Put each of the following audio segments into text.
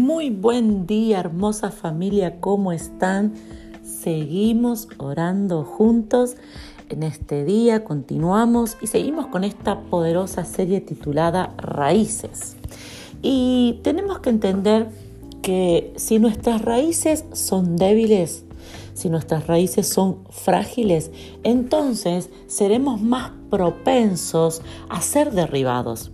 Muy buen día, hermosa familia, ¿cómo están? Seguimos orando juntos. En este día continuamos y seguimos con esta poderosa serie titulada Raíces. Y tenemos que entender que si nuestras raíces son débiles, si nuestras raíces son frágiles, entonces seremos más propensos a ser derribados.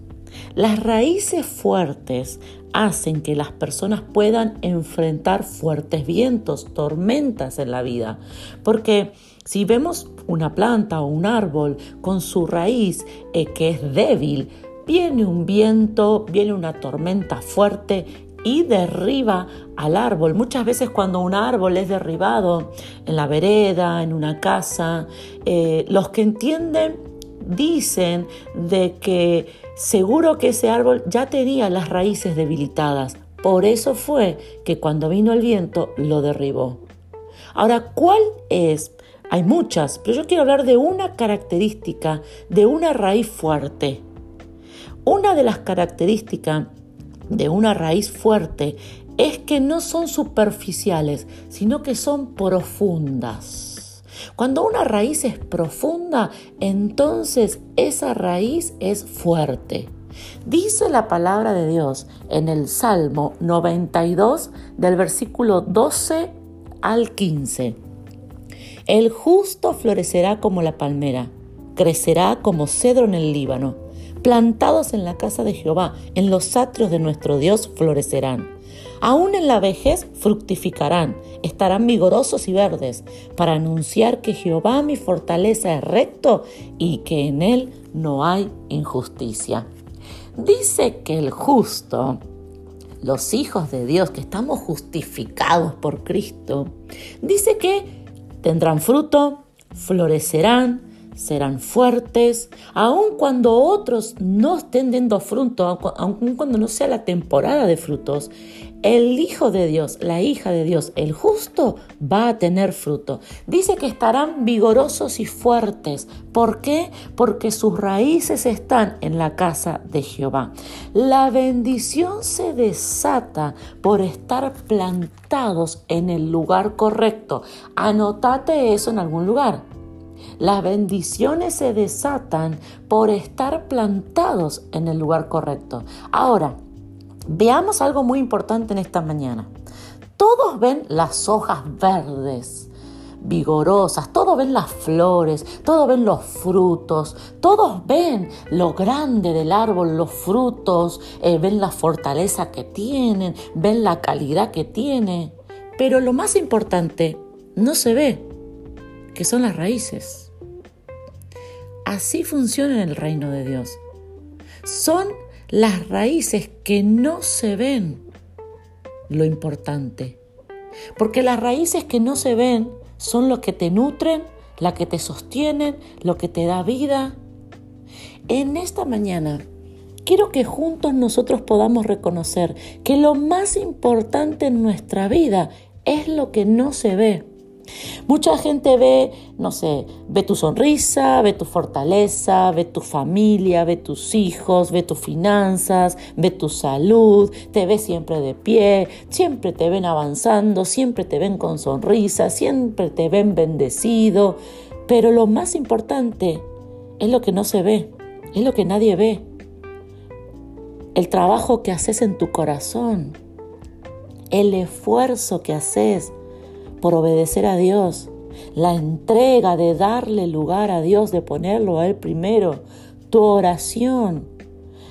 Las raíces fuertes hacen que las personas puedan enfrentar fuertes vientos, tormentas en la vida. Porque si vemos una planta o un árbol con su raíz eh, que es débil, viene un viento, viene una tormenta fuerte y derriba al árbol. Muchas veces cuando un árbol es derribado en la vereda, en una casa, eh, los que entienden dicen de que seguro que ese árbol ya tenía las raíces debilitadas. Por eso fue que cuando vino el viento lo derribó. Ahora, ¿cuál es? Hay muchas, pero yo quiero hablar de una característica de una raíz fuerte. Una de las características de una raíz fuerte es que no son superficiales, sino que son profundas. Cuando una raíz es profunda, entonces esa raíz es fuerte. Dice la palabra de Dios en el Salmo 92 del versículo 12 al 15. El justo florecerá como la palmera, crecerá como cedro en el Líbano, plantados en la casa de Jehová, en los atrios de nuestro Dios florecerán. Aún en la vejez fructificarán, estarán vigorosos y verdes, para anunciar que Jehová mi fortaleza es recto y que en él no hay injusticia. Dice que el justo, los hijos de Dios, que estamos justificados por Cristo, dice que tendrán fruto, florecerán, serán fuertes, aun cuando otros no estén dando fruto, aun cuando no sea la temporada de frutos, el Hijo de Dios, la hija de Dios, el justo, va a tener fruto. Dice que estarán vigorosos y fuertes. ¿Por qué? Porque sus raíces están en la casa de Jehová. La bendición se desata por estar plantados en el lugar correcto. Anotate eso en algún lugar. Las bendiciones se desatan por estar plantados en el lugar correcto. Ahora, veamos algo muy importante en esta mañana. Todos ven las hojas verdes, vigorosas, todos ven las flores, todos ven los frutos, todos ven lo grande del árbol, los frutos, eh, ven la fortaleza que tienen, ven la calidad que tiene. Pero lo más importante no se ve, que son las raíces. Así funciona en el reino de Dios. Son las raíces que no se ven lo importante. Porque las raíces que no se ven son lo que te nutren, la que te sostienen, lo que te da vida. En esta mañana quiero que juntos nosotros podamos reconocer que lo más importante en nuestra vida es lo que no se ve. Mucha gente ve, no sé, ve tu sonrisa, ve tu fortaleza, ve tu familia, ve tus hijos, ve tus finanzas, ve tu salud, te ve siempre de pie, siempre te ven avanzando, siempre te ven con sonrisa, siempre te ven bendecido. Pero lo más importante es lo que no se ve, es lo que nadie ve. El trabajo que haces en tu corazón, el esfuerzo que haces por obedecer a Dios, la entrega de darle lugar a Dios, de ponerlo a Él primero, tu oración.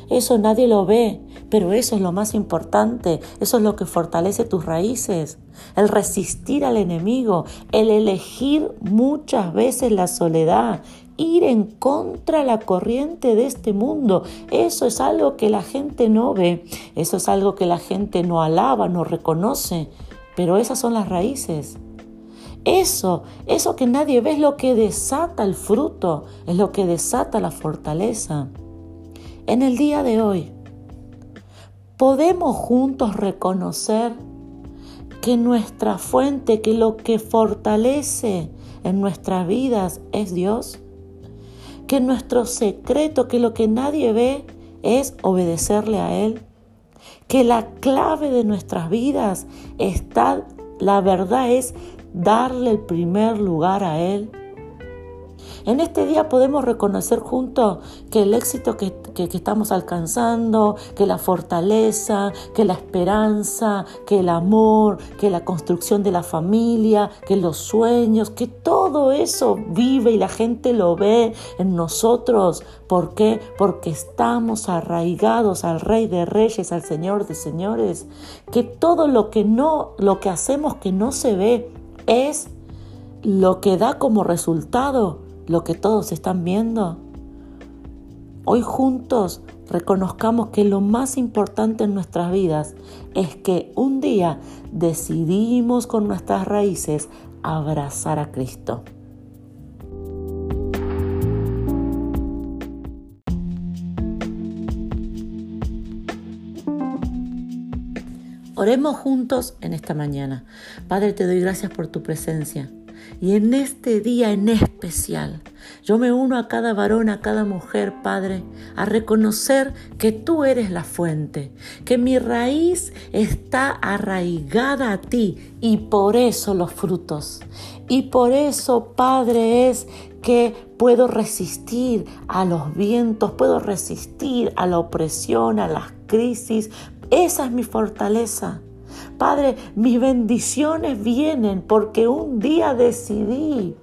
Eso nadie lo ve, pero eso es lo más importante, eso es lo que fortalece tus raíces, el resistir al enemigo, el elegir muchas veces la soledad, ir en contra la corriente de este mundo. Eso es algo que la gente no ve, eso es algo que la gente no alaba, no reconoce, pero esas son las raíces. Eso, eso que nadie ve es lo que desata el fruto, es lo que desata la fortaleza. En el día de hoy, podemos juntos reconocer que nuestra fuente, que lo que fortalece en nuestras vidas es Dios, que nuestro secreto, que lo que nadie ve es obedecerle a Él, que la clave de nuestras vidas está, la verdad es darle el primer lugar a Él en este día podemos reconocer juntos que el éxito que, estamos alcanzando, que la fortaleza, que la esperanza, que el amor, que la construcción de la familia, que los sueños, que todo eso vive y la gente lo ve en nosotros. ¿Por qué? Porque estamos arraigados al Rey de Reyes, al Señor de Señores. Que todo lo que no, lo que hacemos que no se ve es lo que da como resultado lo que todos están viendo? Hoy juntos reconozcamos que lo más importante en nuestras vidas es que un día decidimos con nuestras raíces abrazar a Cristo. Oremos juntos en esta mañana. Padre, te doy gracias por tu presencia. Y en este día en especial, yo me uno a cada varón, a cada mujer, Padre, a reconocer que tú eres la fuente, que mi raíz está arraigada a ti y por eso los frutos. Y por eso, Padre, es que puedo resistir a los vientos, puedo resistir a la opresión, a las crisis. Esa es mi fortaleza. Padre, mis bendiciones vienen porque un día decidí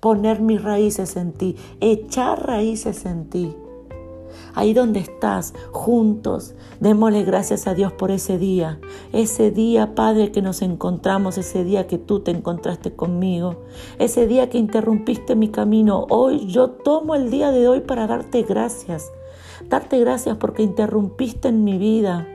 poner mis raíces en ti, echar raíces en ti. Ahí donde estás, juntos, démosle gracias a Dios por ese día. Ese día, Padre, que nos encontramos, ese día que tú te encontraste conmigo, ese día que interrumpiste mi camino. Hoy yo tomo el día de hoy para darte gracias. Darte gracias porque interrumpiste en mi vida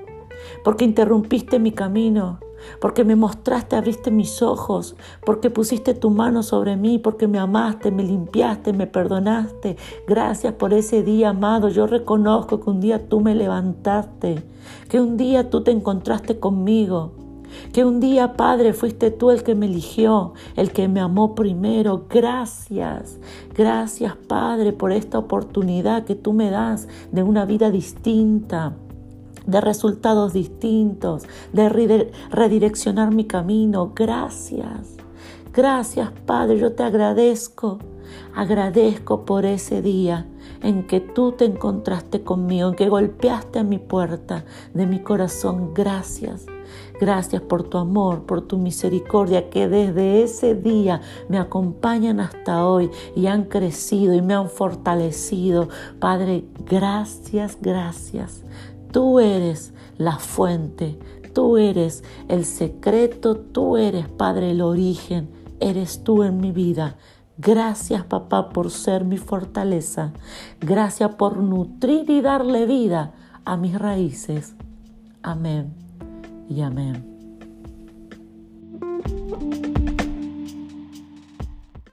porque interrumpiste mi camino, porque me mostraste, abriste mis ojos, porque pusiste tu mano sobre mí, porque me amaste, me limpiaste, me perdonaste. Gracias por ese día, amado. Yo reconozco que un día tú me levantaste, que un día tú te encontraste conmigo. Que un día, Padre, fuiste tú el que me eligió, el que me amó primero. Gracias, gracias, Padre, por esta oportunidad que tú me das de una vida distinta de resultados distintos, de redireccionar mi camino. Gracias. Gracias, Padre, yo te agradezco. Agradezco por ese día en que tú te encontraste conmigo, en que golpeaste a mi puerta de mi corazón. Gracias. Gracias por tu amor, por tu misericordia, que desde ese día me acompañan hasta hoy y han crecido y me han fortalecido. Padre, gracias, gracias. Tú eres la fuente, tú eres el secreto, tú eres, Padre, el origen, eres tú en mi vida. Gracias, papá, por ser mi fortaleza. Gracias por nutrir y darle vida a mis raíces. Amén y amén.